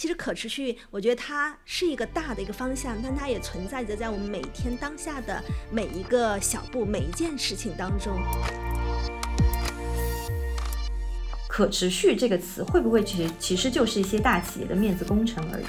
其实可持续，我觉得它是一个大的一个方向，但它也存在着在我们每天当下的每一个小步、每一件事情当中。可持续这个词会不会其实其实就是一些大企业的面子工程而已？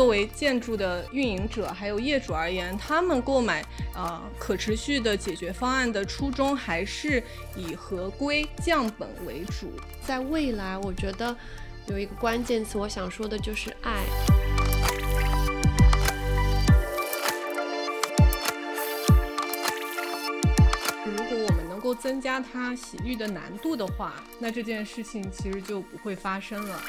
作为建筑的运营者还有业主而言，他们购买呃可持续的解决方案的初衷还是以合规降本为主。在未来，我觉得有一个关键词，我想说的就是爱。如果我们能够增加它洗浴的难度的话，那这件事情其实就不会发生了。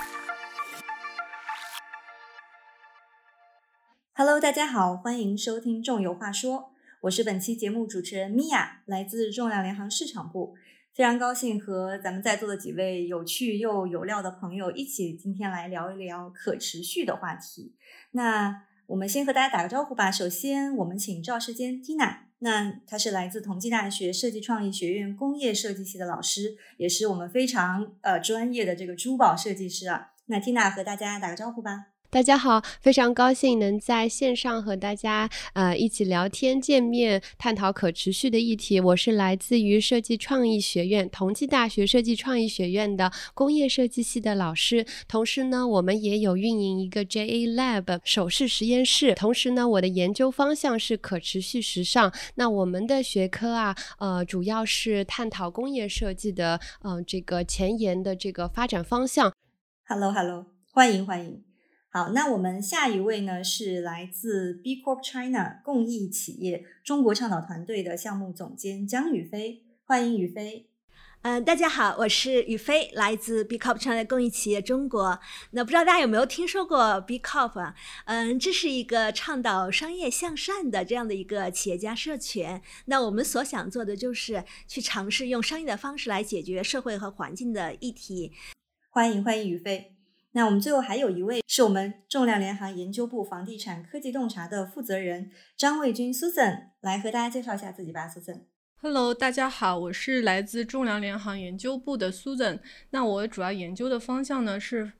Hello，大家好，欢迎收听《重油话说》，我是本期节目主持人米娅，来自重量联行市场部，非常高兴和咱们在座的几位有趣又有料的朋友一起今天来聊一聊可持续的话题。那我们先和大家打个招呼吧。首先，我们请赵世坚 Tina，那他是来自同济大学设计创意学院工业设计系的老师，也是我们非常呃专业的这个珠宝设计师啊。那 Tina 和大家打个招呼吧。大家好，非常高兴能在线上和大家呃一起聊天、见面、探讨可持续的议题。我是来自于设计创意学院同济大学设计创意学院的工业设计系的老师，同时呢，我们也有运营一个 JA Lab 首饰实验室。同时呢，我的研究方向是可持续时尚。那我们的学科啊，呃，主要是探讨工业设计的嗯这个前沿的这个发展方向。Hello，Hello，欢迎欢迎。好，那我们下一位呢是来自 B Corp China 共益企业中国倡导团队的项目总监江宇飞，欢迎宇飞。嗯，大家好，我是宇飞，来自 B Corp China 公益企业中国。那不知道大家有没有听说过 B Corp 啊？嗯，这是一个倡导商业向善的这样的一个企业家社群。那我们所想做的就是去尝试用商业的方式来解决社会和环境的议题。欢迎欢迎宇飞。那我们最后还有一位是我们重量联行研究部房地产科技洞察的负责人张卫军 Susan，来和大家介绍一下自己吧，Susan。Hello，大家好，我是来自重量联行研究部的 Susan。那我主要研究的方向呢是。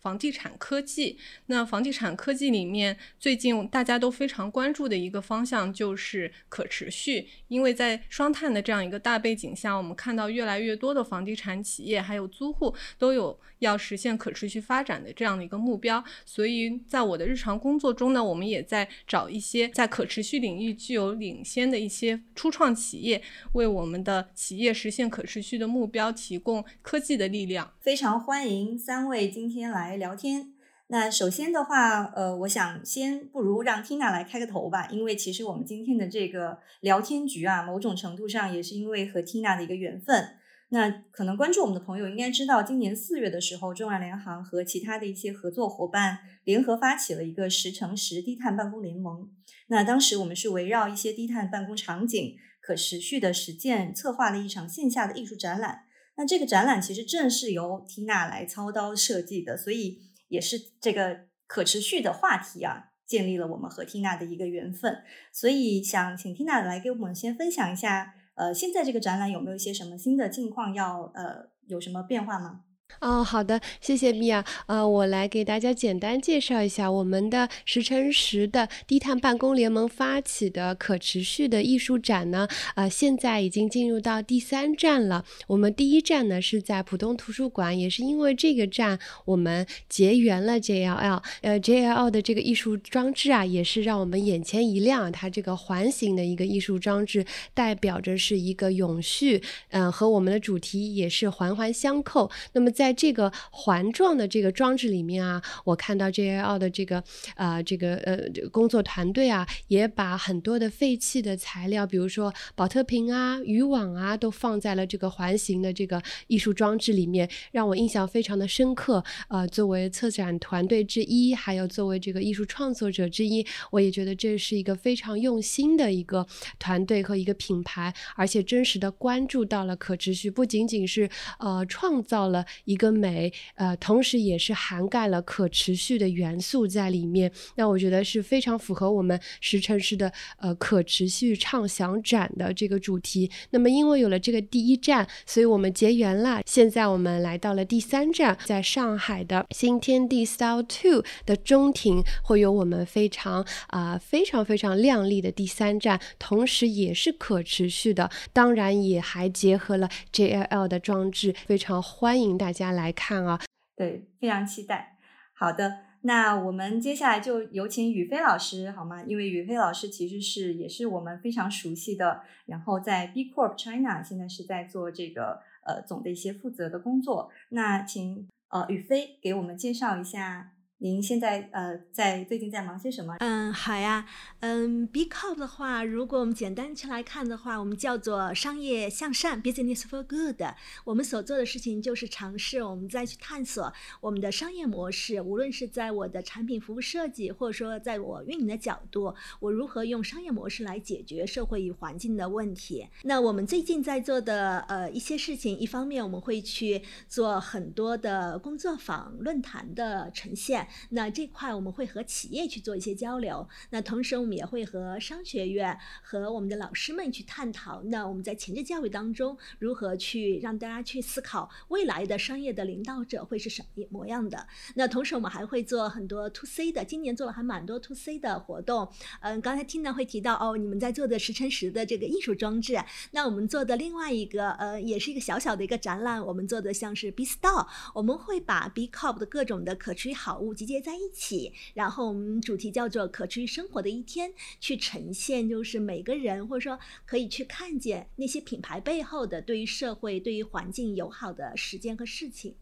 房地产科技，那房地产科技里面，最近大家都非常关注的一个方向就是可持续。因为在双碳的这样一个大背景下，我们看到越来越多的房地产企业还有租户都有要实现可持续发展的这样的一个目标。所以在我的日常工作中呢，我们也在找一些在可持续领域具有领先的一些初创企业，为我们的企业实现可持续的目标提供科技的力量。非常欢迎三位今天来。来聊天。那首先的话，呃，我想先不如让 Tina 来开个头吧，因为其实我们今天的这个聊天局啊，某种程度上也是因为和 Tina 的一个缘分。那可能关注我们的朋友应该知道，今年四月的时候，中外联行和其他的一些合作伙伴联合发起了一个十乘十低碳办公联盟。那当时我们是围绕一些低碳办公场景可持续的实践，策划了一场线下的艺术展览。那这个展览其实正是由缇娜来操刀设计的，所以也是这个可持续的话题啊，建立了我们和缇娜的一个缘分。所以想请缇娜来给我们先分享一下，呃，现在这个展览有没有一些什么新的近况，要呃有什么变化吗？哦，好的，谢谢米娅。呃，我来给大家简单介绍一下我们的十乘十的低碳办公联盟发起的可持续的艺术展呢。呃，现在已经进入到第三站了。我们第一站呢是在浦东图书馆，也是因为这个站我们结缘了 JLL。呃，JLL 的这个艺术装置啊，也是让我们眼前一亮。它这个环形的一个艺术装置，代表着是一个永续，嗯，和我们的主题也是环环相扣。那么在这个环状的这个装置里面啊，我看到 JLL 的这个呃这个呃工作团队啊，也把很多的废弃的材料，比如说保特瓶啊、渔网啊，都放在了这个环形的这个艺术装置里面，让我印象非常的深刻。呃，作为策展团队之一，还有作为这个艺术创作者之一，我也觉得这是一个非常用心的一个团队和一个品牌，而且真实的关注到了可持续，不仅仅是呃创造了。一个美，呃，同时也是涵盖了可持续的元素在里面。那我觉得是非常符合我们十城市的呃可持续畅想展的这个主题。那么因为有了这个第一站，所以我们结缘了。现在我们来到了第三站，在上海的新天地 Style Two 的中庭，会有我们非常啊非常非常亮丽的第三站，同时也是可持续的，当然也还结合了 JLL 的装置，非常欢迎大家家来看啊！对，非常期待。好的。那我们接下来就有请宇飞老师好吗？因为宇飞老师其实是也是我们非常熟悉的，然后在 B Corp China 现在是在做这个呃总的一些负责的工作。那请呃宇飞给我们介绍一下。您现在呃在最近在忙些什么？嗯，好呀，嗯，B Corp 的话，如果我们简单去来看的话，我们叫做商业向善 （Business for Good）。我们所做的事情就是尝试我们再去探索我们的商业模式，无论是在我的产品服务设计，或者说在我运营的角度，我如何用商业模式来解决社会与环境的问题。那我们最近在做的呃一些事情，一方面我们会去做很多的工作坊、论坛的呈现。那这块我们会和企业去做一些交流，那同时我们也会和商学院和我们的老师们去探讨，那我们在前置教育当中如何去让大家去思考未来的商业的领导者会是什么模样的。那同时我们还会做很多 to C 的，今年做了还蛮多 to C 的活动。嗯，刚才听到会提到哦，你们在做的十乘十的这个艺术装置，那我们做的另外一个呃，也是一个小小的一个展览，我们做的像是 B Store，我们会把 B Corp 的各种的可持续好物集结在一起，然后我们主题叫做“可持续生活的一天”，去呈现就是每个人或者说可以去看见那些品牌背后的对于社会、对于环境友好的时间和事情。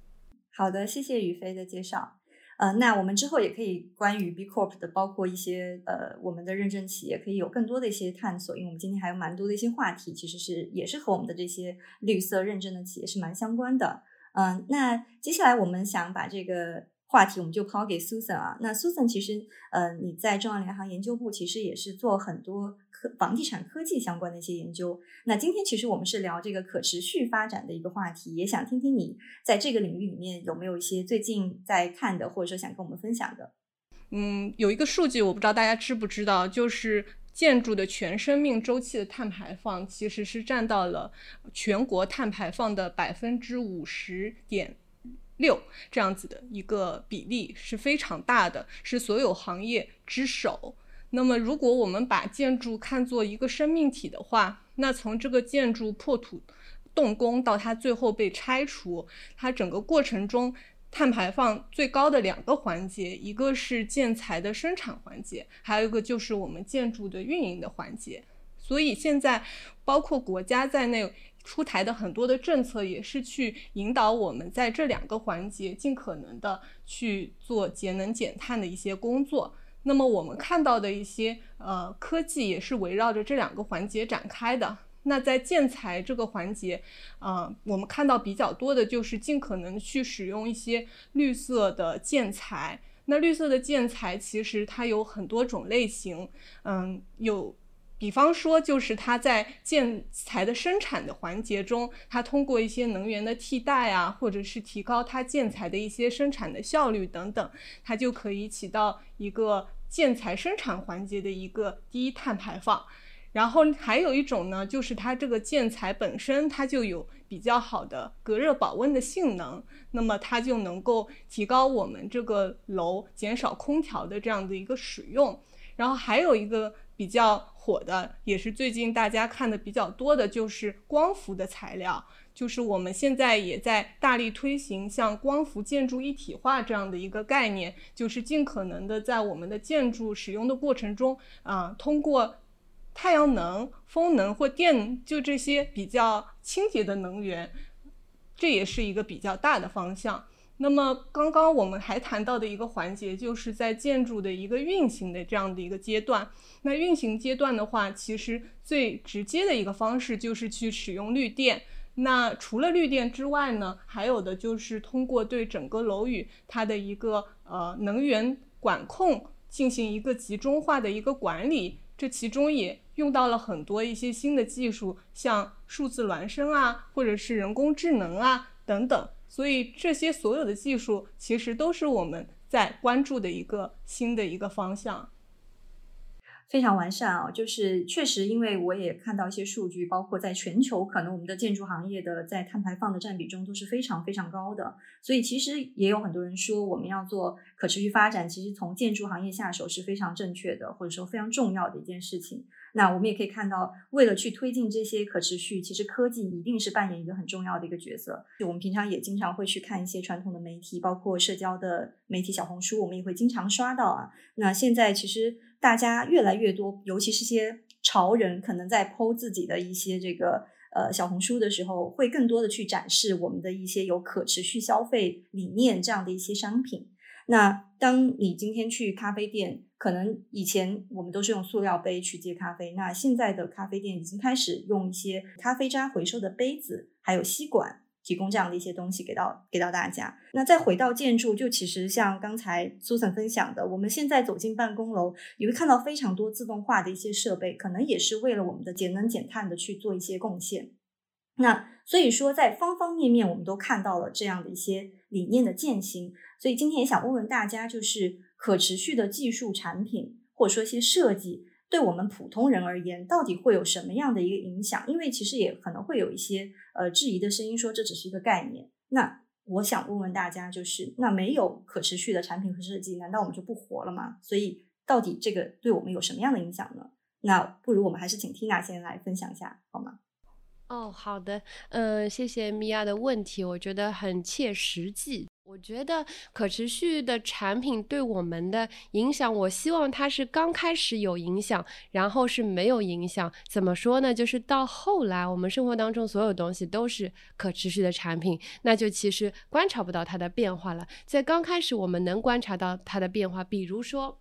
好的，谢谢宇飞的介绍。呃，那我们之后也可以关于 B Corp 的，包括一些呃我们的认证企业，可以有更多的一些探索，因为我们今天还有蛮多的一些话题，其实是也是和我们的这些绿色认证的企业是蛮相关的。嗯，那接下来我们想把这个。话题我们就抛给 Susan 啊，那 Susan 其实，呃，你在中央联行研究部其实也是做很多科房地产科技相关的一些研究。那今天其实我们是聊这个可持续发展的一个话题，也想听听你在这个领域里面有没有一些最近在看的，或者说想跟我们分享的。嗯，有一个数据我不知道大家知不知道，就是建筑的全生命周期的碳排放其实是占到了全国碳排放的百分之五十点。六这样子的一个比例是非常大的，是所有行业之首。那么，如果我们把建筑看作一个生命体的话，那从这个建筑破土动工到它最后被拆除，它整个过程中碳排放最高的两个环节，一个是建材的生产环节，还有一个就是我们建筑的运营的环节。所以现在，包括国家在内。出台的很多的政策也是去引导我们在这两个环节尽可能的去做节能减碳的一些工作。那么我们看到的一些呃科技也是围绕着这两个环节展开的。那在建材这个环节，呃，我们看到比较多的就是尽可能去使用一些绿色的建材。那绿色的建材其实它有很多种类型，嗯，有。比方说，就是它在建材的生产的环节中，它通过一些能源的替代啊，或者是提高它建材的一些生产的效率等等，它就可以起到一个建材生产环节的一个低碳排放。然后还有一种呢，就是它这个建材本身它就有比较好的隔热保温的性能，那么它就能够提高我们这个楼减少空调的这样的一个使用。然后还有一个。比较火的，也是最近大家看的比较多的，就是光伏的材料。就是我们现在也在大力推行像光伏建筑一体化这样的一个概念，就是尽可能的在我们的建筑使用的过程中，啊，通过太阳能、风能或电，就这些比较清洁的能源，这也是一个比较大的方向。那么刚刚我们还谈到的一个环节，就是在建筑的一个运行的这样的一个阶段。那运行阶段的话，其实最直接的一个方式就是去使用绿电。那除了绿电之外呢，还有的就是通过对整个楼宇它的一个呃能源管控进行一个集中化的一个管理。这其中也用到了很多一些新的技术，像数字孪生啊，或者是人工智能啊等等。所以这些所有的技术其实都是我们在关注的一个新的一个方向。非常完善啊，就是确实，因为我也看到一些数据，包括在全球，可能我们的建筑行业的在碳排放的占比中都是非常非常高的。所以其实也有很多人说，我们要做可持续发展，其实从建筑行业下手是非常正确的，或者说非常重要的一件事情。那我们也可以看到，为了去推进这些可持续，其实科技一定是扮演一个很重要的一个角色。就我们平常也经常会去看一些传统的媒体，包括社交的媒体，小红书，我们也会经常刷到啊。那现在其实大家越来越多，尤其是些潮人，可能在剖自己的一些这个呃小红书的时候，会更多的去展示我们的一些有可持续消费理念这样的一些商品。那当你今天去咖啡店，可能以前我们都是用塑料杯去接咖啡，那现在的咖啡店已经开始用一些咖啡渣回收的杯子，还有吸管，提供这样的一些东西给到给到大家。那再回到建筑，就其实像刚才 Susan 分享的，我们现在走进办公楼，你会看到非常多自动化的一些设备，可能也是为了我们的节能减碳的去做一些贡献。那所以说，在方方面面，我们都看到了这样的一些理念的践行。所以今天也想问问大家，就是可持续的技术产品，或者说一些设计，对我们普通人而言，到底会有什么样的一个影响？因为其实也可能会有一些呃质疑的声音，说这只是一个概念。那我想问问大家，就是那没有可持续的产品和设计，难道我们就不活了吗？所以到底这个对我们有什么样的影响呢？那不如我们还是请 Tina 先来分享一下，好吗？哦，好的，嗯，谢谢米娅的问题，我觉得很切实际。我觉得可持续的产品对我们的影响，我希望它是刚开始有影响，然后是没有影响。怎么说呢？就是到后来，我们生活当中所有东西都是可持续的产品，那就其实观察不到它的变化了。在刚开始，我们能观察到它的变化，比如说。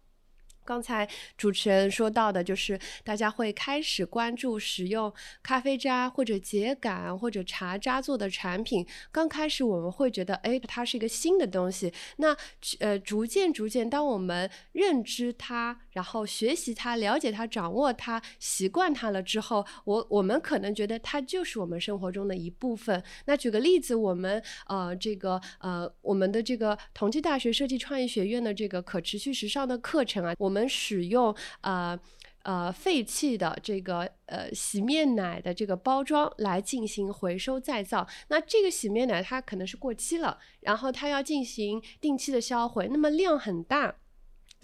刚才主持人说到的，就是大家会开始关注使用咖啡渣或者秸秆或者茶渣做的产品。刚开始我们会觉得，哎，它是一个新的东西。那呃，逐渐逐渐，当我们认知它，然后学习它、了解它、掌握它、习惯它了之后，我我们可能觉得它就是我们生活中的一部分。那举个例子，我们呃这个呃我们的这个同济大学设计创意学院的这个可持续时尚的课程啊，我们。我们使用呃呃废弃的这个呃洗面奶的这个包装来进行回收再造。那这个洗面奶它可能是过期了，然后它要进行定期的销毁，那么量很大。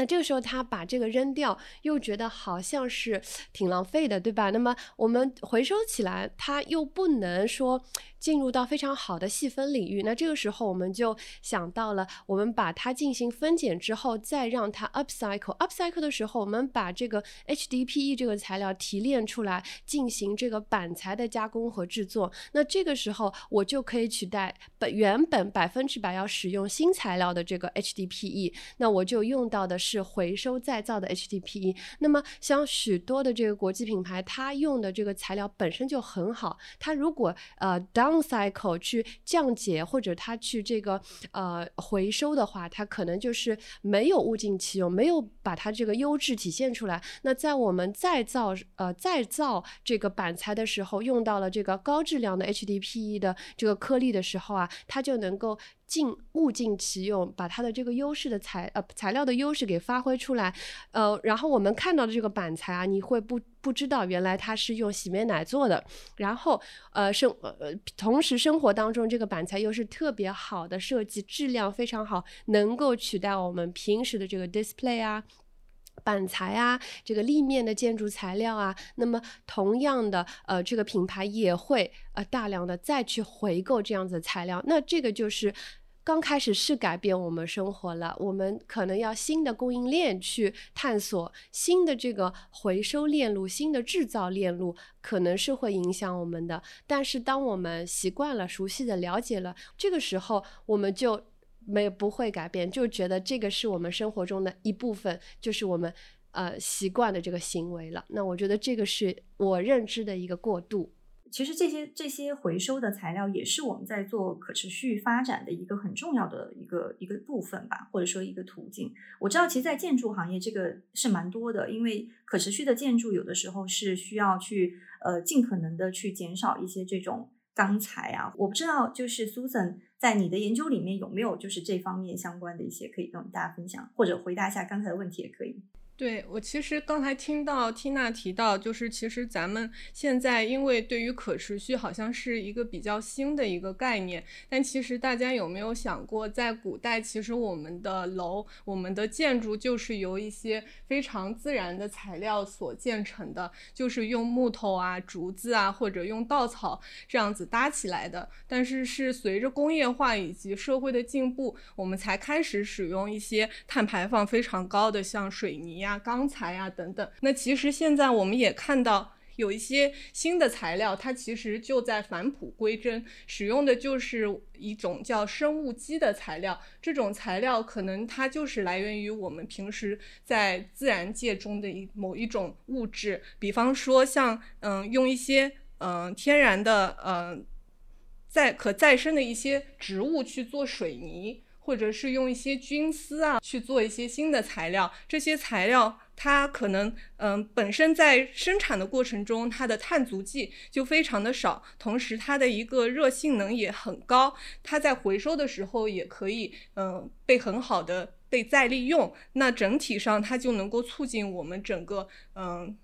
那这个时候他把这个扔掉，又觉得好像是挺浪费的，对吧？那么我们回收起来，它又不能说。进入到非常好的细分领域，那这个时候我们就想到了，我们把它进行分拣之后，再让它 upcycle。upcycle 的时候，我们把这个 HDPE 这个材料提炼出来，进行这个板材的加工和制作。那这个时候，我就可以取代本原本百分之百要使用新材料的这个 HDPE，那我就用到的是是回收再造的 HDPE。那么像许多的这个国际品牌，它用的这个材料本身就很好，它如果呃 down cycle 去降解或者它去这个呃回收的话，它可能就是没有物尽其用，没有把它这个优质体现出来。那在我们再造呃再造这个板材的时候，用到了这个高质量的 HDPE 的这个颗粒的时候啊，它就能够。尽物尽其用，把它的这个优势的材呃材料的优势给发挥出来，呃，然后我们看到的这个板材啊，你会不不知道原来它是用洗面奶做的，然后呃生呃同时生活当中这个板材又是特别好的设计，质量非常好，能够取代我们平时的这个 display 啊。板材啊，这个立面的建筑材料啊，那么同样的，呃，这个品牌也会呃大量的再去回购这样子的材料，那这个就是。刚开始是改变我们生活了，我们可能要新的供应链去探索新的这个回收链路、新的制造链路，可能是会影响我们的。但是当我们习惯了、熟悉的了解了，这个时候我们就没不会改变，就觉得这个是我们生活中的一部分，就是我们呃习惯的这个行为了。那我觉得这个是我认知的一个过渡。其实这些这些回收的材料也是我们在做可持续发展的一个很重要的一个一个部分吧，或者说一个途径。我知道，其实，在建筑行业这个是蛮多的，因为可持续的建筑有的时候是需要去呃尽可能的去减少一些这种钢材啊。我不知道，就是 Susan 在你的研究里面有没有就是这方面相关的一些可以跟我们大家分享，或者回答一下刚才的问题也可以。对我其实刚才听到缇娜提到，就是其实咱们现在因为对于可持续好像是一个比较新的一个概念，但其实大家有没有想过，在古代其实我们的楼、我们的建筑就是由一些非常自然的材料所建成的，就是用木头啊、竹子啊或者用稻草这样子搭起来的。但是是随着工业化以及社会的进步，我们才开始使用一些碳排放非常高的，像水泥呀。啊钢材啊等等，那其实现在我们也看到有一些新的材料，它其实就在返璞归真，使用的就是一种叫生物基的材料。这种材料可能它就是来源于我们平时在自然界中的一某一种物质，比方说像嗯用一些嗯天然的嗯再可再生的一些植物去做水泥。或者是用一些菌丝啊去做一些新的材料，这些材料它可能嗯本身在生产的过程中它的碳足迹就非常的少，同时它的一个热性能也很高，它在回收的时候也可以嗯被很好的被再利用，那整体上它就能够促进我们整个嗯。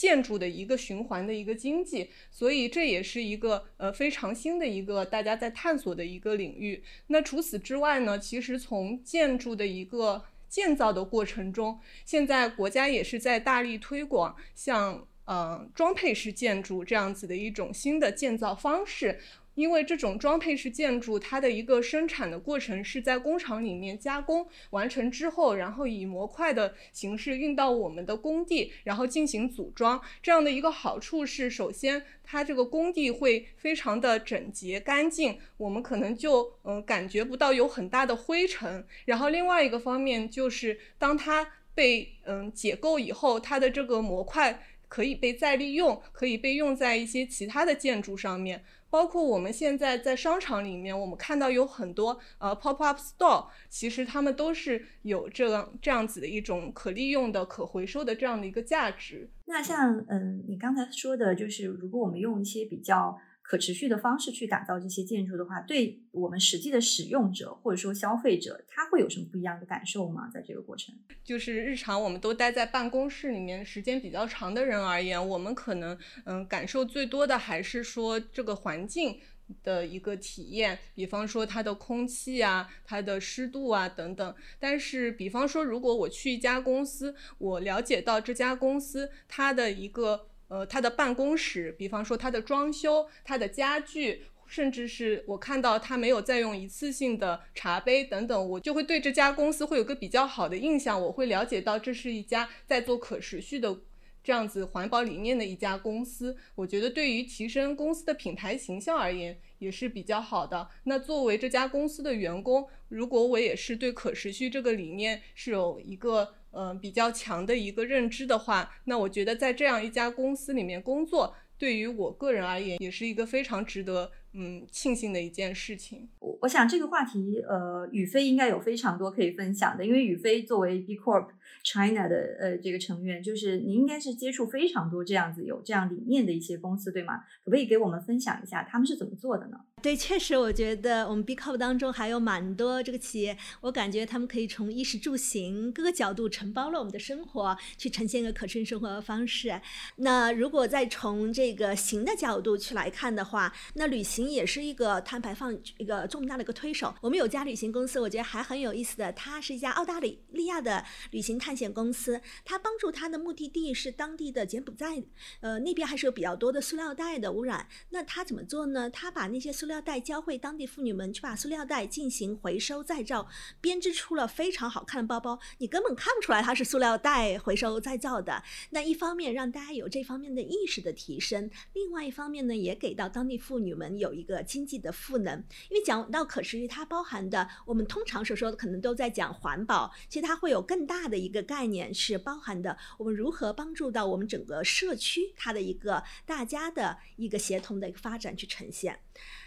建筑的一个循环的一个经济，所以这也是一个呃非常新的一个大家在探索的一个领域。那除此之外呢，其实从建筑的一个建造的过程中，现在国家也是在大力推广像呃装配式建筑这样子的一种新的建造方式。因为这种装配式建筑，它的一个生产的过程是在工厂里面加工完成之后，然后以模块的形式运到我们的工地，然后进行组装。这样的一个好处是，首先它这个工地会非常的整洁干净，我们可能就嗯感觉不到有很大的灰尘。然后另外一个方面就是，当它被嗯解构以后，它的这个模块可以被再利用，可以被用在一些其他的建筑上面。包括我们现在在商场里面，我们看到有很多呃 pop up store，其实他们都是有这样这样子的一种可利用的、可回收的这样的一个价值。那像嗯，你刚才说的，就是如果我们用一些比较。可持续的方式去打造这些建筑的话，对我们实际的使用者或者说消费者，他会有什么不一样的感受吗？在这个过程，就是日常我们都待在办公室里面时间比较长的人而言，我们可能嗯感受最多的还是说这个环境的一个体验，比方说它的空气啊、它的湿度啊等等。但是，比方说如果我去一家公司，我了解到这家公司它的一个。呃，他的办公室，比方说他的装修、他的家具，甚至是我看到他没有再用一次性的茶杯等等，我就会对这家公司会有个比较好的印象。我会了解到这是一家在做可持续的这样子环保理念的一家公司。我觉得对于提升公司的品牌形象而言也是比较好的。那作为这家公司的员工，如果我也是对可持续这个理念是有一个。嗯，比较强的一个认知的话，那我觉得在这样一家公司里面工作，对于我个人而言，也是一个非常值得。嗯，庆幸的一件事情。我我想这个话题，呃，宇飞应该有非常多可以分享的，因为宇飞作为 B Corp China 的呃这个成员，就是你应该是接触非常多这样子有这样理念的一些公司，对吗？可不可以给我们分享一下他们是怎么做的呢？对，确实，我觉得我们 B Corp 当中还有蛮多这个企业，我感觉他们可以从衣食住行各个角度承包了我们的生活，去呈现一个可持续生活的方式。那如果再从这个行的角度去来看的话，那旅行。也是一个碳排放一个重大的一个推手。我们有家旅行公司，我觉得还很有意思的，它是一家澳大利亚的旅行探险公司。它帮助它的目的地是当地的柬埔寨，呃，那边还是有比较多的塑料袋的污染。那它怎么做呢？它把那些塑料袋教会当地妇女们去把塑料袋进行回收再造，编织出了非常好看的包包。你根本看不出来它是塑料袋回收再造的。那一方面让大家有这方面的意识的提升，另外一方面呢，也给到当地妇女们有。有一个经济的赋能，因为讲到可持续，它包含的我们通常所说的可能都在讲环保，其实它会有更大的一个概念是包含的，我们如何帮助到我们整个社区它的一个大家的一个协同的一个发展去呈现。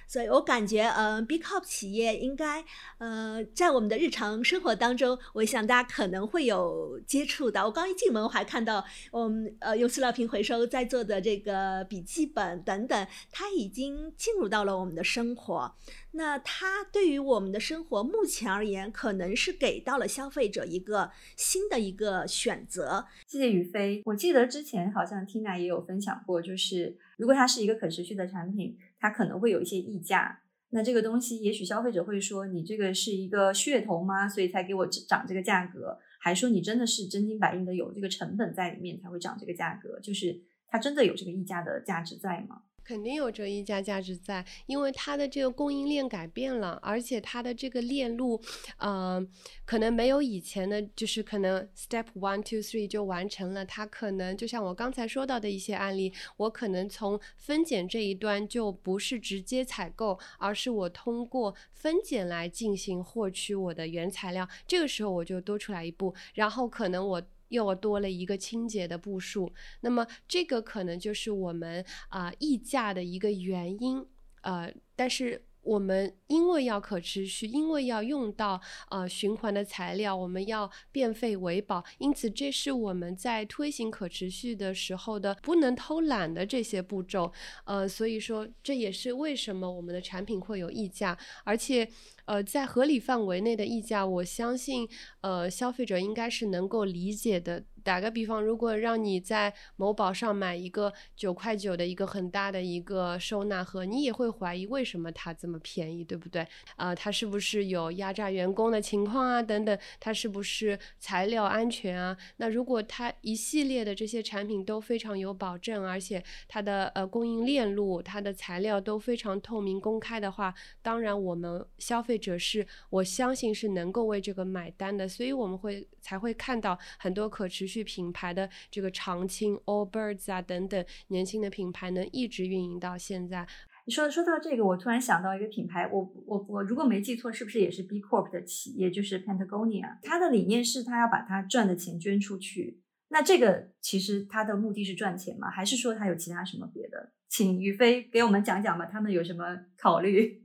所以我感觉，呃，B Corp 企业应该，呃，在我们的日常生活当中，我想大家可能会有接触到。我刚一进门，我还看到我们呃用塑料瓶回收在做的这个笔记本等等，它已经进入到了我们的生活。那它对于我们的生活目前而言，可能是给到了消费者一个新的一个选择。谢谢宇飞。我记得之前好像 Tina 也有分享过，就是如果它是一个可持续的产品，它可能会有一些溢价。那这个东西，也许消费者会说，你这个是一个噱头吗？所以才给我涨这个价格？还说你真的是真金白银的有这个成本在里面才会涨这个价格？就是它真的有这个溢价的价值在吗？肯定有这一家价值在，因为它的这个供应链改变了，而且它的这个链路，呃，可能没有以前的，就是可能 step one two three 就完成了。它可能就像我刚才说到的一些案例，我可能从分拣这一端就不是直接采购，而是我通过分拣来进行获取我的原材料。这个时候我就多出来一步，然后可能我。又多了一个清洁的步数，那么这个可能就是我们啊溢价的一个原因，呃，但是。我们因为要可持续，因为要用到呃循环的材料，我们要变废为宝，因此这是我们在推行可持续的时候的不能偷懒的这些步骤。呃，所以说这也是为什么我们的产品会有溢价，而且呃在合理范围内的溢价，我相信呃消费者应该是能够理解的。打个比方，如果让你在某宝上买一个九块九的一个很大的一个收纳盒，你也会怀疑为什么它这么便宜，对不对？啊，它是不是有压榨员工的情况啊？等等，它是不是材料安全啊？那如果它一系列的这些产品都非常有保证，而且它的呃供应链路、它的材料都非常透明公开的话，当然我们消费者是我相信是能够为这个买单的，所以我们会才会看到很多可持续。去品牌的这个长青、Allbirds 啊等等年轻的品牌能一直运营到现在。你说说到这个，我突然想到一个品牌，我我我如果没记错，是不是也是 B Corp 的企业，就是 Patagonia？它的理念是它要把它赚的钱捐出去。那这个其实它的目的是赚钱吗？还是说它有其他什么别的？请于飞给我们讲讲吧，他们有什么考虑？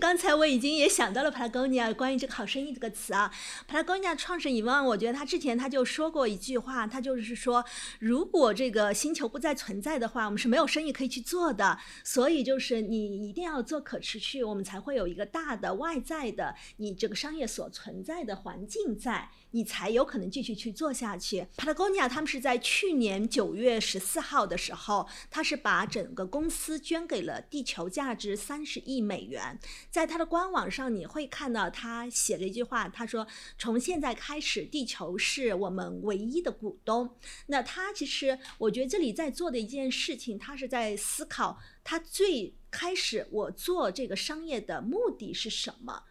刚才我已经也想到了 Patagonia 关于这个好生意这个词啊，Patagonia 创始人伊万，我觉得他之前他就说过一句话，他就是说，如果这个星球不再存在的话，我们是没有生意可以去做的。所以就是你一定要做可持续，我们才会有一个大的外在的你这个商业所存在的环境在。你才有可能继续去做下去。Patagonia 他们是在去年九月十四号的时候，他是把整个公司捐给了地球，价值三十亿美元。在他的官网上，你会看到他写了一句话，他说：“从现在开始，地球是我们唯一的股东。”那他其实，我觉得这里在做的一件事情，他是在思考他最开始我做这个商业的目的是什么。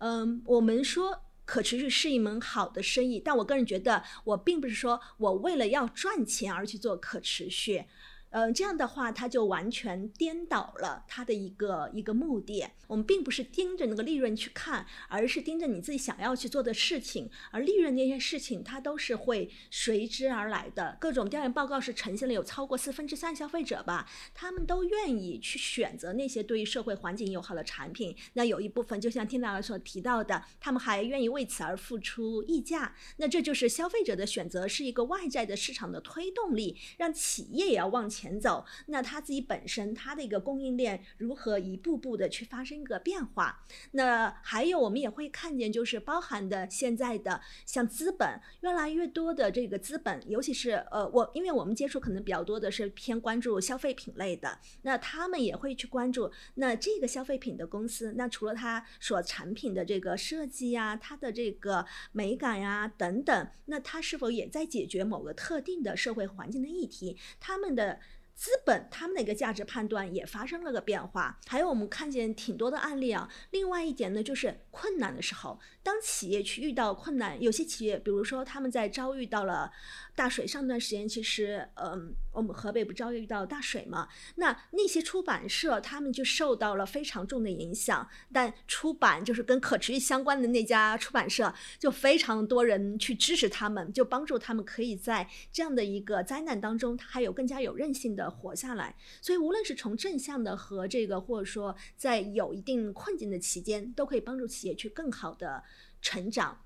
嗯，我们说。可持续是一门好的生意，但我个人觉得，我并不是说我为了要赚钱而去做可持续。嗯，这样的话，它就完全颠倒了它的一个一个目的。我们并不是盯着那个利润去看，而是盯着你自己想要去做的事情。而利润那些事情，它都是会随之而来的。各种调研报告是呈现了有超过四分之三消费者吧，他们都愿意去选择那些对于社会环境友好的产品。那有一部分，就像听到所提到的，他们还愿意为此而付出溢价。那这就是消费者的选择，是一个外在的市场的推动力，让企业也要往前。前走，那他自己本身他的一个供应链如何一步步的去发生一个变化？那还有我们也会看见，就是包含的现在的像资本越来越多的这个资本，尤其是呃我因为我们接触可能比较多的是偏关注消费品类的，那他们也会去关注那这个消费品的公司，那除了它所产品的这个设计呀，它的这个美感呀等等，那它是否也在解决某个特定的社会环境的议题？他们的。资本他们的一个价值判断也发生了个变化，还有我们看见挺多的案例啊。另外一点呢，就是困难的时候，当企业去遇到困难，有些企业，比如说他们在遭遇到了大水上段时间，其实嗯。我们河北不遭遇到大水嘛？那那些出版社他们就受到了非常重的影响。但出版就是跟可持续相关的那家出版社，就非常多人去支持他们，就帮助他们可以在这样的一个灾难当中，他还有更加有韧性的活下来。所以无论是从正向的和这个，或者说在有一定困境的期间，都可以帮助企业去更好的成长。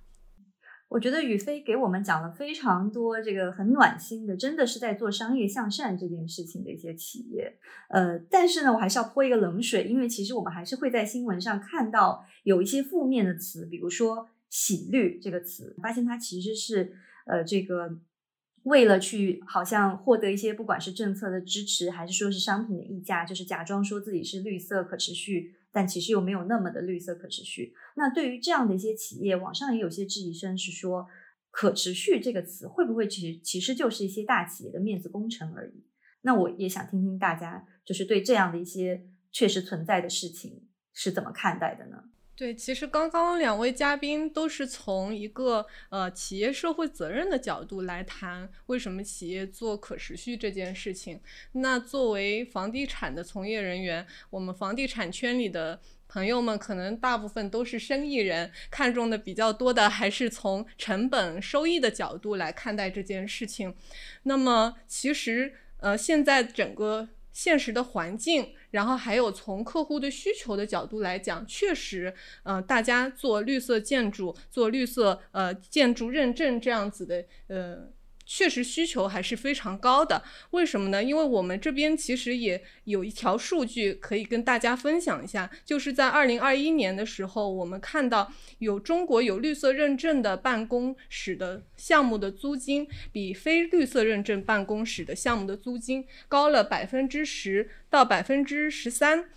我觉得宇飞给我们讲了非常多这个很暖心的，真的是在做商业向善这件事情的一些企业。呃，但是呢，我还是要泼一个冷水，因为其实我们还是会在新闻上看到有一些负面的词，比如说“洗绿”这个词，发现它其实是呃这个为了去好像获得一些不管是政策的支持，还是说是商品的溢价，就是假装说自己是绿色可持续。但其实又没有那么的绿色可持续。那对于这样的一些企业，网上也有些质疑声是说，可持续这个词会不会其实其实就是一些大企业的面子工程而已？那我也想听听大家，就是对这样的一些确实存在的事情是怎么看待的呢？对，其实刚刚两位嘉宾都是从一个呃企业社会责任的角度来谈为什么企业做可持续这件事情。那作为房地产的从业人员，我们房地产圈里的朋友们可能大部分都是生意人，看中的比较多的还是从成本收益的角度来看待这件事情。那么其实呃现在整个。现实的环境，然后还有从客户的需求的角度来讲，确实，呃，大家做绿色建筑、做绿色呃建筑认证这样子的，呃。确实需求还是非常高的，为什么呢？因为我们这边其实也有一条数据可以跟大家分享一下，就是在二零二一年的时候，我们看到有中国有绿色认证的办公室的项目的租金，比非绿色认证办公室的项目的租金高了百分之十到百分之十三。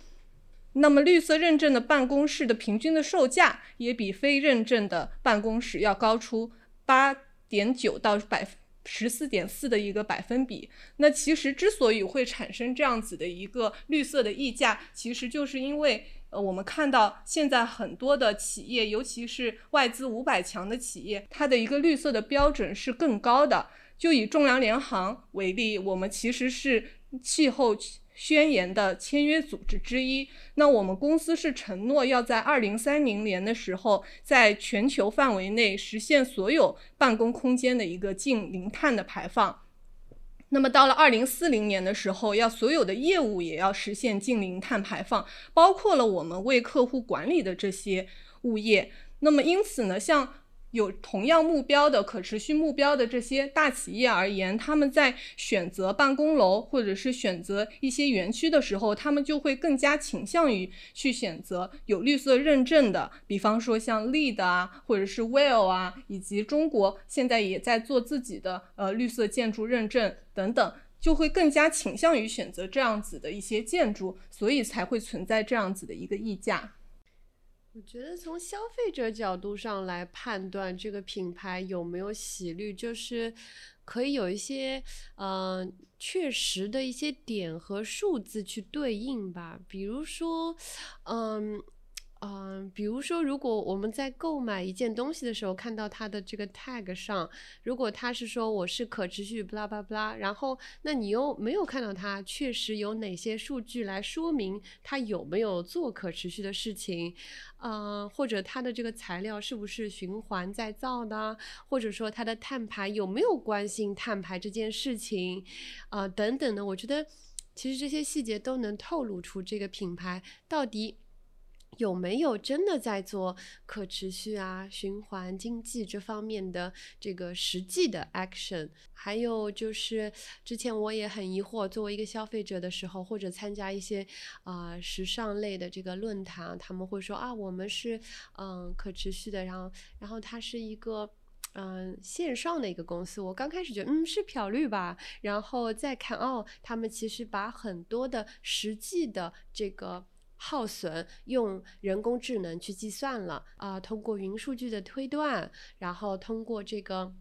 那么绿色认证的办公室的平均的售价也比非认证的办公室要高出八点九到百分。十四点四的一个百分比，那其实之所以会产生这样子的一个绿色的溢价，其实就是因为呃，我们看到现在很多的企业，尤其是外资五百强的企业，它的一个绿色的标准是更高的。就以中粮联行为例，我们其实是气候。宣言的签约组织之一。那我们公司是承诺要在二零三零年的时候，在全球范围内实现所有办公空间的一个净零碳的排放。那么到了二零四零年的时候，要所有的业务也要实现净零碳排放，包括了我们为客户管理的这些物业。那么因此呢，像。有同样目标的可持续目标的这些大企业而言，他们在选择办公楼或者是选择一些园区的时候，他们就会更加倾向于去选择有绿色认证的，比方说像 LEED 啊，或者是 WELL 啊，以及中国现在也在做自己的呃绿色建筑认证等等，就会更加倾向于选择这样子的一些建筑，所以才会存在这样子的一个溢价。我觉得从消费者角度上来判断这个品牌有没有洗绿，就是可以有一些嗯确实的一些点和数字去对应吧，比如说嗯。嗯，比如说，如果我们在购买一件东西的时候，看到它的这个 tag 上，如果它是说我是可持续，巴拉巴拉，然后那你又没有看到它确实有哪些数据来说明它有没有做可持续的事情，嗯，或者它的这个材料是不是循环再造的，或者说它的碳排有没有关心碳排这件事情，啊，等等的，我觉得其实这些细节都能透露出这个品牌到底。有没有真的在做可持续啊、循环经济这方面的这个实际的 action？还有就是之前我也很疑惑，作为一个消费者的时候，或者参加一些啊时尚类的这个论坛，他们会说啊，我们是嗯可持续的，然后然后它是一个嗯线上的一个公司。我刚开始觉得嗯是漂绿吧，然后再看哦，他们其实把很多的实际的这个。耗损用人工智能去计算了啊，通过云数据的推断，然后通过这个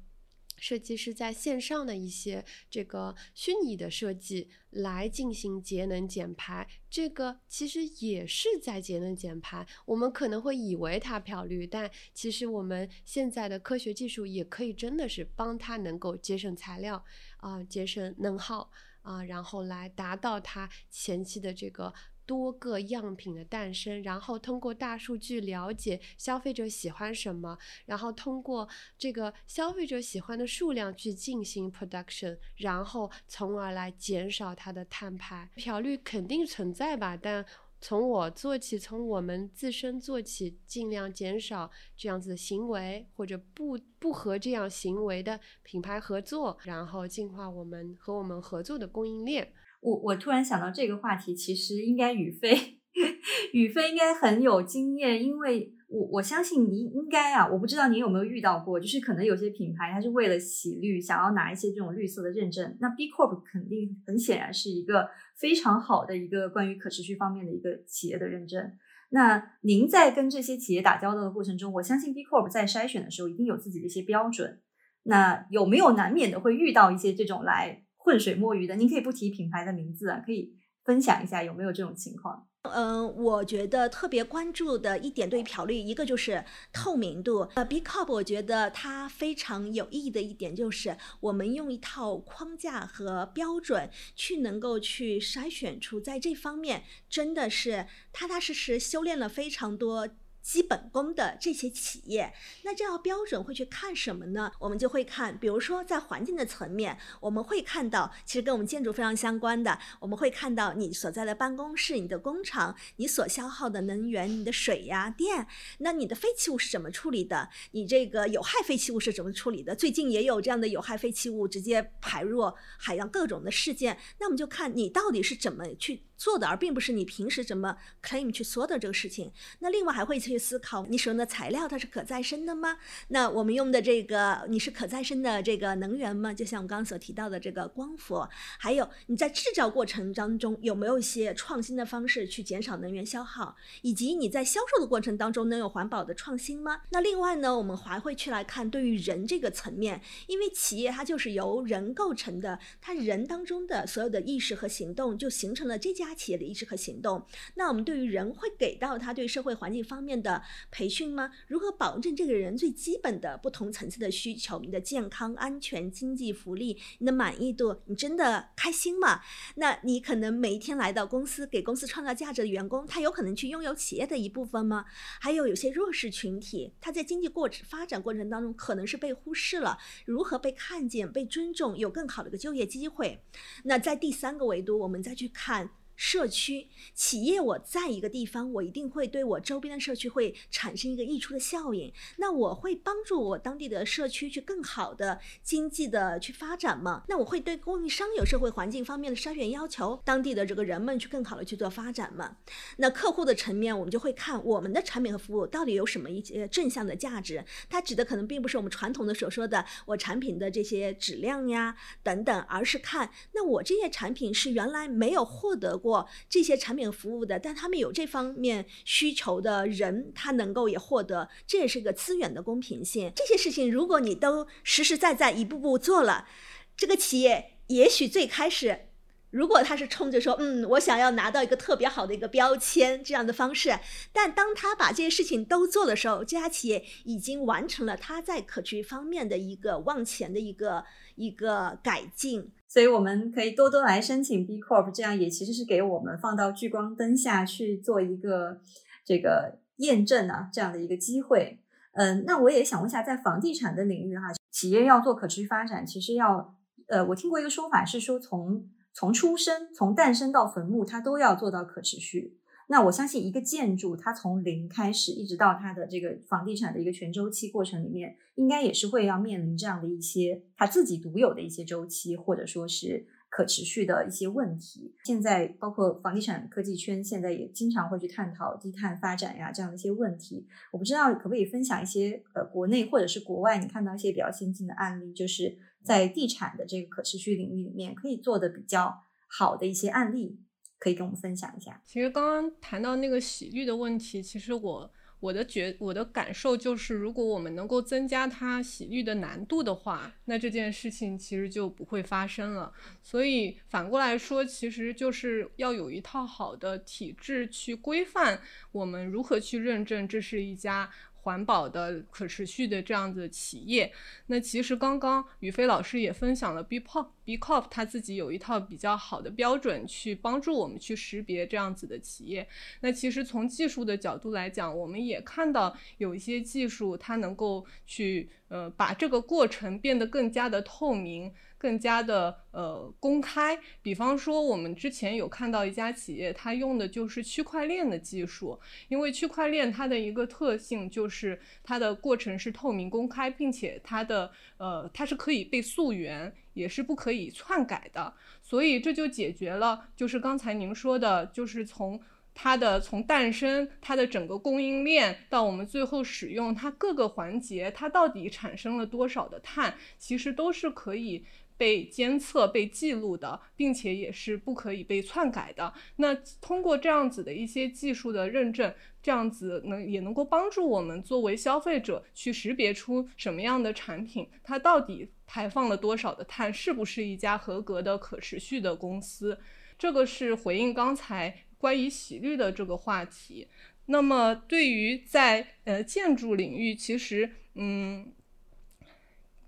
设计师在线上的一些这个虚拟的设计来进行节能减排，这个其实也是在节能减排。我们可能会以为它漂绿，但其实我们现在的科学技术也可以真的是帮它能够节省材料啊，节省能耗。啊，然后来达到它前期的这个。多个样品的诞生，然后通过大数据了解消费者喜欢什么，然后通过这个消费者喜欢的数量去进行 production，然后从而来减少它的碳排。漂率肯定存在吧，但从我做起，从我们自身做起，尽量减少这样子的行为，或者不不和这样行为的品牌合作，然后净化我们和我们合作的供应链。我我突然想到这个话题，其实应该宇飞，宇飞应该很有经验，因为我我相信你应该啊，我不知道你有没有遇到过，就是可能有些品牌它是为了洗绿，想要拿一些这种绿色的认证，那 B Corp 肯定很显然是一个非常好的一个关于可持续方面的一个企业的认证。那您在跟这些企业打交道的过程中，我相信 B Corp 在筛选的时候一定有自己的一些标准，那有没有难免的会遇到一些这种来？浑水摸鱼的，您可以不提品牌的名字啊，可以分享一下有没有这种情况？嗯，我觉得特别关注的一点对于漂绿，一个就是透明度。呃，B Corp 我觉得它非常有意义的一点就是，我们用一套框架和标准去能够去筛选出在这方面真的是踏踏实实修炼了非常多。基本功的这些企业，那这套标准会去看什么呢？我们就会看，比如说在环境的层面，我们会看到，其实跟我们建筑非常相关的，我们会看到你所在的办公室、你的工厂、你所消耗的能源、你的水呀、电，那你的废弃物是怎么处理的？你这个有害废弃物是怎么处理的？最近也有这样的有害废弃物直接排入海洋各种的事件，那我们就看你到底是怎么去。做的，而并不是你平时怎么 claim 去说的这个事情。那另外还会去思考，你使用的材料它是可再生的吗？那我们用的这个，你是可再生的这个能源吗？就像我刚刚所提到的这个光伏，还有你在制造过程当中有没有一些创新的方式去减少能源消耗，以及你在销售的过程当中能有环保的创新吗？那另外呢，我们还会去来看对于人这个层面，因为企业它就是由人构成的，它人当中的所有的意识和行动就形成了这家。企业的意识和行动，那我们对于人会给到他对社会环境方面的培训吗？如何保证这个人最基本的不同层次的需求？你的健康、安全、经济福利，你的满意度，你真的开心吗？那你可能每一天来到公司，给公司创造价值的员工，他有可能去拥有企业的一部分吗？还有有些弱势群体，他在经济过程发展过程当中可能是被忽视了，如何被看见、被尊重，有更好的一个就业机会？那在第三个维度，我们再去看。社区企业，我在一个地方，我一定会对我周边的社区会产生一个溢出的效应。那我会帮助我当地的社区去更好的经济的去发展吗？那我会对供应商有社会环境方面的筛选要求，当地的这个人们去更好的去做发展吗？那客户的层面，我们就会看我们的产品和服务到底有什么一些正向的价值。它指的可能并不是我们传统的所说的我产品的这些质量呀等等，而是看那我这些产品是原来没有获得过。这些产品服务的，但他们有这方面需求的人，他能够也获得，这也是个资源的公平性。这些事情，如果你都实实在在一步步做了，这个企业也许最开始。如果他是冲着说，嗯，我想要拿到一个特别好的一个标签这样的方式，但当他把这些事情都做的时候，这家企业已经完成了他在可持续方面的一个往前的一个一个改进。所以我们可以多多来申请 B Corp，这样也其实是给我们放到聚光灯下去做一个这个验证啊，这样的一个机会。嗯，那我也想问一下，在房地产的领域哈，企业要做可持续发展，其实要呃，我听过一个说法是说从从出生、从诞生到坟墓，它都要做到可持续。那我相信，一个建筑它从零开始，一直到它的这个房地产的一个全周期过程里面，应该也是会要面临这样的一些它自己独有的一些周期，或者说是可持续的一些问题。现在包括房地产科技圈，现在也经常会去探讨低碳发展呀这样的一些问题。我不知道可不可以分享一些呃国内或者是国外你看到一些比较先进的案例，就是。在地产的这个可持续领域里面，可以做的比较好的一些案例，可以跟我们分享一下。其实刚刚谈到那个洗绿的问题，其实我。我的觉我的感受就是，如果我们能够增加它洗绿的难度的话，那这件事情其实就不会发生了。所以反过来说，其实就是要有一套好的体制去规范我们如何去认证这是一家环保的、可持续的这样的企业。那其实刚刚宇飞老师也分享了 B Pop B Corp 他自己有一套比较好的标准，去帮助我们去识别这样子的企业。那其实从技术的角度来讲，我们也看到有一些技术它能够去呃把这个过程变得更加的透明。更加的呃公开，比方说我们之前有看到一家企业，它用的就是区块链的技术，因为区块链它的一个特性就是它的过程是透明公开，并且它的呃它是可以被溯源，也是不可以篡改的，所以这就解决了就是刚才您说的，就是从它的从诞生它的整个供应链到我们最后使用它各个环节，它到底产生了多少的碳，其实都是可以。被监测、被记录的，并且也是不可以被篡改的。那通过这样子的一些技术的认证，这样子能也能够帮助我们作为消费者去识别出什么样的产品，它到底排放了多少的碳，是不是一家合格的可持续的公司。这个是回应刚才关于洗绿的这个话题。那么对于在呃建筑领域，其实嗯。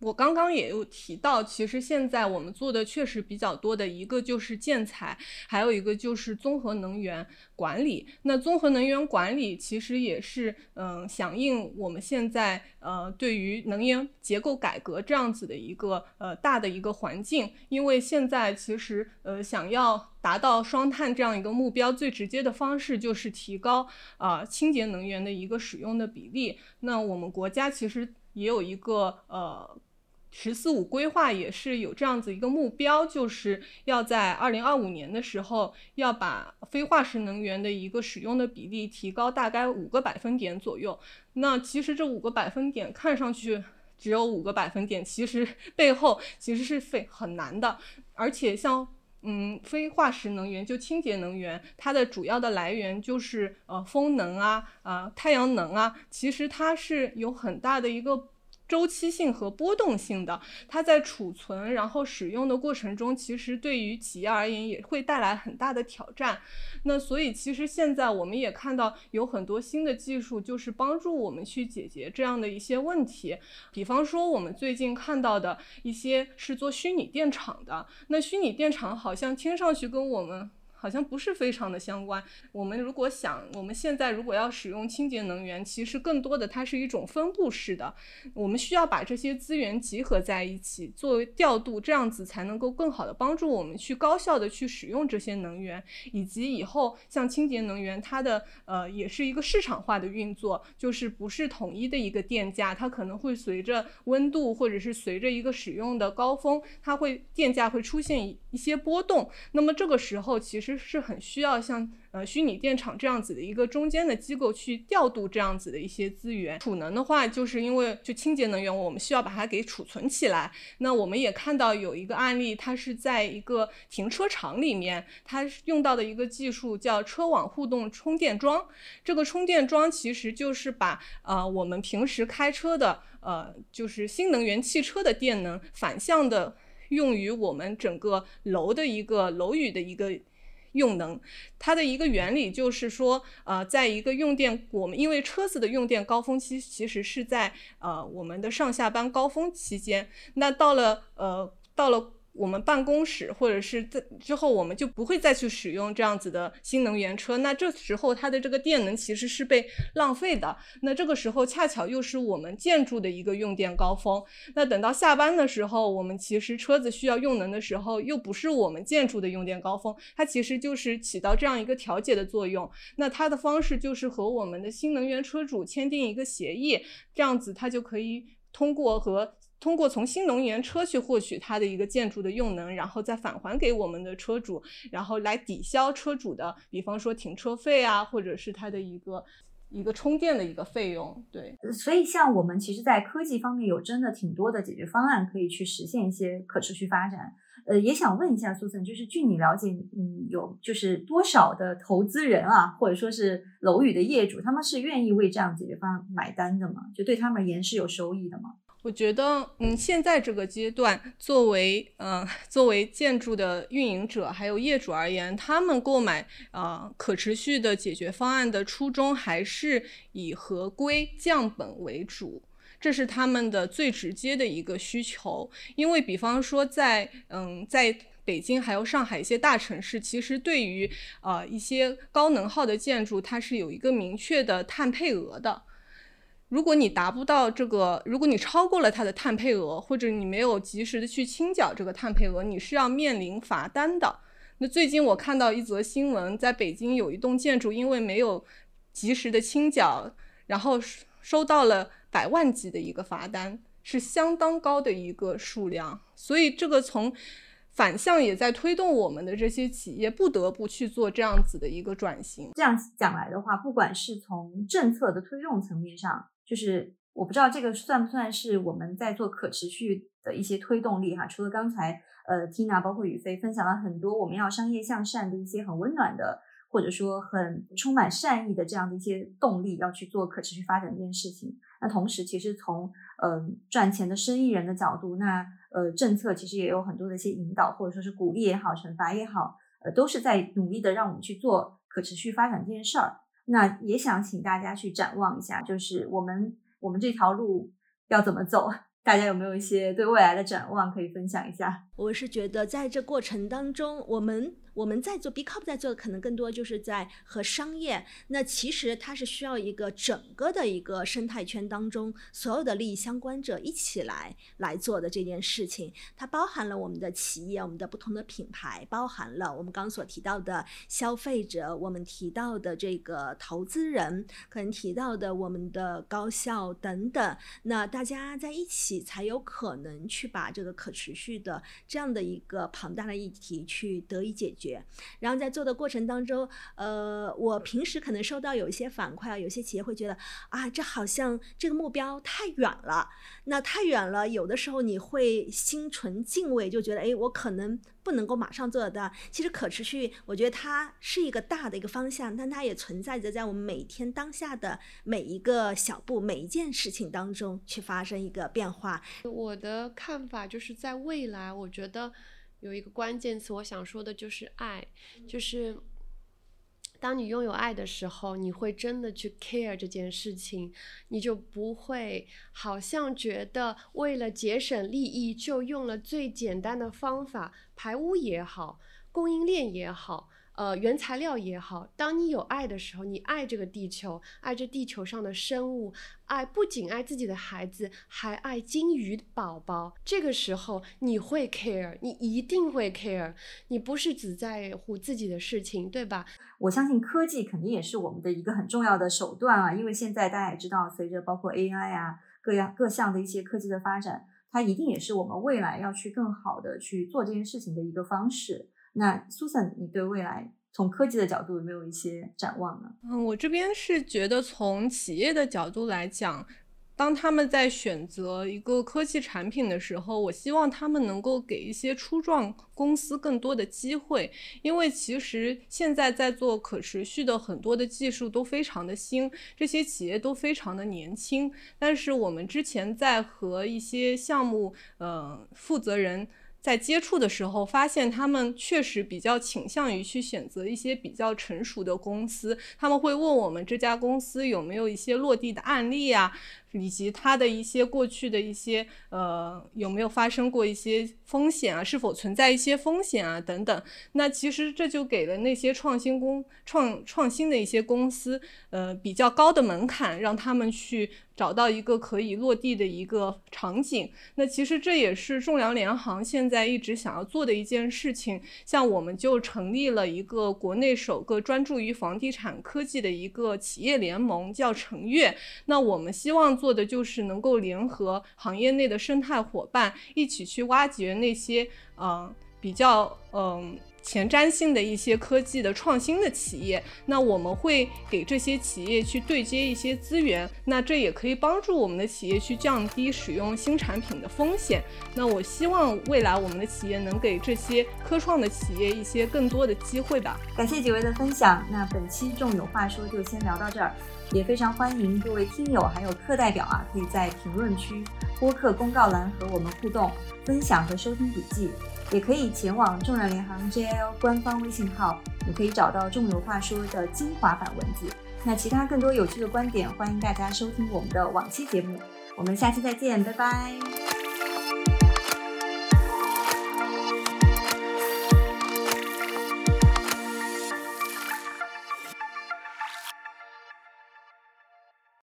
我刚刚也有提到，其实现在我们做的确实比较多的一个就是建材，还有一个就是综合能源管理。那综合能源管理其实也是嗯响应我们现在呃对于能源结构改革这样子的一个呃大的一个环境。因为现在其实呃想要达到双碳这样一个目标，最直接的方式就是提高啊清洁能源的一个使用的比例。那我们国家其实也有一个呃。“十四五”规划也是有这样子一个目标，就是要在二零二五年的时候，要把非化石能源的一个使用的比例提高大概五个百分点左右。那其实这五个百分点看上去只有五个百分点，其实 背后其实是非很难的。而且像嗯非化石能源就清洁能源，它的主要的来源就是呃风能啊啊太阳能啊，其实它是有很大的一个。周期性和波动性的，它在储存然后使用的过程中，其实对于企业而言也会带来很大的挑战。那所以其实现在我们也看到有很多新的技术，就是帮助我们去解决这样的一些问题。比方说我们最近看到的一些是做虚拟电厂的，那虚拟电厂好像听上去跟我们。好像不是非常的相关。我们如果想，我们现在如果要使用清洁能源，其实更多的它是一种分布式的。我们需要把这些资源集合在一起作为调度，这样子才能够更好的帮助我们去高效的去使用这些能源，以及以后像清洁能源，它的呃也是一个市场化的运作，就是不是统一的一个电价，它可能会随着温度或者是随着一个使用的高峰，它会电价会出现一些波动。那么这个时候其实。是很需要像呃虚拟电厂这样子的一个中间的机构去调度这样子的一些资源。储能的话，就是因为就清洁能源，我们需要把它给储存起来。那我们也看到有一个案例，它是在一个停车场里面，它用到的一个技术叫车网互动充电桩。这个充电桩其实就是把呃我们平时开车的呃就是新能源汽车的电能反向的用于我们整个楼的一个楼宇的一个。用能，它的一个原理就是说，呃，在一个用电，我们因为车子的用电高峰期其实是在呃我们的上下班高峰期间，那到了呃到了。我们办公室或者是在之后，我们就不会再去使用这样子的新能源车。那这时候它的这个电能其实是被浪费的。那这个时候恰巧又是我们建筑的一个用电高峰。那等到下班的时候，我们其实车子需要用能的时候，又不是我们建筑的用电高峰。它其实就是起到这样一个调节的作用。那它的方式就是和我们的新能源车主签订一个协议，这样子它就可以通过和。通过从新能源车去获取它的一个建筑的用能，然后再返还给我们的车主，然后来抵消车主的，比方说停车费啊，或者是它的一个一个充电的一个费用。对，所以像我们其实，在科技方面有真的挺多的解决方案可以去实现一些可持续发展。呃，也想问一下苏森，就是据你了解，嗯，有就是多少的投资人啊，或者说是楼宇的业主，他们是愿意为这样解决方案买单的吗？就对他们而言是有收益的吗？我觉得，嗯，现在这个阶段，作为呃作为建筑的运营者还有业主而言，他们购买啊可持续的解决方案的初衷还是以合规降本为主，这是他们的最直接的一个需求。因为比方说在嗯在北京还有上海一些大城市，其实对于啊一些高能耗的建筑，它是有一个明确的碳配额的。如果你达不到这个，如果你超过了它的碳配额，或者你没有及时的去清缴这个碳配额，你是要面临罚单的。那最近我看到一则新闻，在北京有一栋建筑因为没有及时的清缴，然后收到了百万级的一个罚单，是相当高的一个数量。所以这个从反向也在推动我们的这些企业不得不去做这样子的一个转型。这样讲来的话，不管是从政策的推动层面上，就是我不知道这个算不算是我们在做可持续的一些推动力哈。除了刚才呃 Tina 包括宇飞分享了很多我们要商业向善的一些很温暖的或者说很充满善意的这样的一些动力，要去做可持续发展这件事情。那同时，其实从嗯赚钱的生意人的角度，那呃政策其实也有很多的一些引导或者说是鼓励也好，惩罚也好，呃都是在努力的让我们去做可持续发展这件事儿。那也想请大家去展望一下，就是我们我们这条路要怎么走？大家有没有一些对未来的展望可以分享一下？我是觉得在这过程当中，我们。我们在做 B Corp 在做的可能更多就是在和商业，那其实它是需要一个整个的一个生态圈当中所有的利益相关者一起来来做的这件事情。它包含了我们的企业、我们的不同的品牌，包含了我们刚所提到的消费者，我们提到的这个投资人，可能提到的我们的高校等等。那大家在一起才有可能去把这个可持续的这样的一个庞大的议题去得以解决。觉然后在做的过程当中，呃，我平时可能收到有一些反馈啊，有些企业会觉得啊，这好像这个目标太远了，那太远了，有的时候你会心存敬畏，就觉得哎，我可能不能够马上做得到。其实可持续，我觉得它是一个大的一个方向，但它也存在着在我们每天当下的每一个小步、每一件事情当中去发生一个变化。我的看法就是在未来，我觉得。有一个关键词，我想说的就是爱，就是当你拥有爱的时候，你会真的去 care 这件事情，你就不会好像觉得为了节省利益就用了最简单的方法，排污也好，供应链也好。呃，原材料也好，当你有爱的时候，你爱这个地球，爱这地球上的生物，爱不仅爱自己的孩子，还爱金鱼宝宝。这个时候你会 care，你一定会 care，你不是只在乎自己的事情，对吧？我相信科技肯定也是我们的一个很重要的手段啊，因为现在大家也知道，随着包括 AI 啊各样各项的一些科技的发展，它一定也是我们未来要去更好的去做这件事情的一个方式。那 Susan，你对未来从科技的角度有没有一些展望呢？嗯，我这边是觉得从企业的角度来讲，当他们在选择一个科技产品的时候，我希望他们能够给一些初创公司更多的机会，因为其实现在在做可持续的很多的技术都非常的新，这些企业都非常的年轻，但是我们之前在和一些项目呃负责人。在接触的时候，发现他们确实比较倾向于去选择一些比较成熟的公司。他们会问我们这家公司有没有一些落地的案例啊，以及它的一些过去的一些呃有没有发生过一些风险啊，是否存在一些风险啊等等。那其实这就给了那些创新公创创新的一些公司呃比较高的门槛，让他们去。找到一个可以落地的一个场景，那其实这也是仲量联行现在一直想要做的一件事情。像我们就成立了一个国内首个专注于房地产科技的一个企业联盟，叫成悦。那我们希望做的就是能够联合行业内的生态伙伴，一起去挖掘那些嗯比较嗯前瞻性的一些科技的创新的企业，那我们会给这些企业去对接一些资源，那这也可以帮助我们的企业去降低使用新产品的风险。那我希望未来我们的企业能给这些科创的企业一些更多的机会吧。感谢几位的分享，那本期众有话说就先聊到这儿，也非常欢迎各位听友还有课代表啊，可以在评论区、播客公告栏和我们互动、分享和收听笔记。也可以前往众人联行 JL 官方微信号，你可以找到《众有话说》的精华版文字。那其他更多有趣的观点，欢迎大家收听我们的往期节目。我们下期再见，拜拜。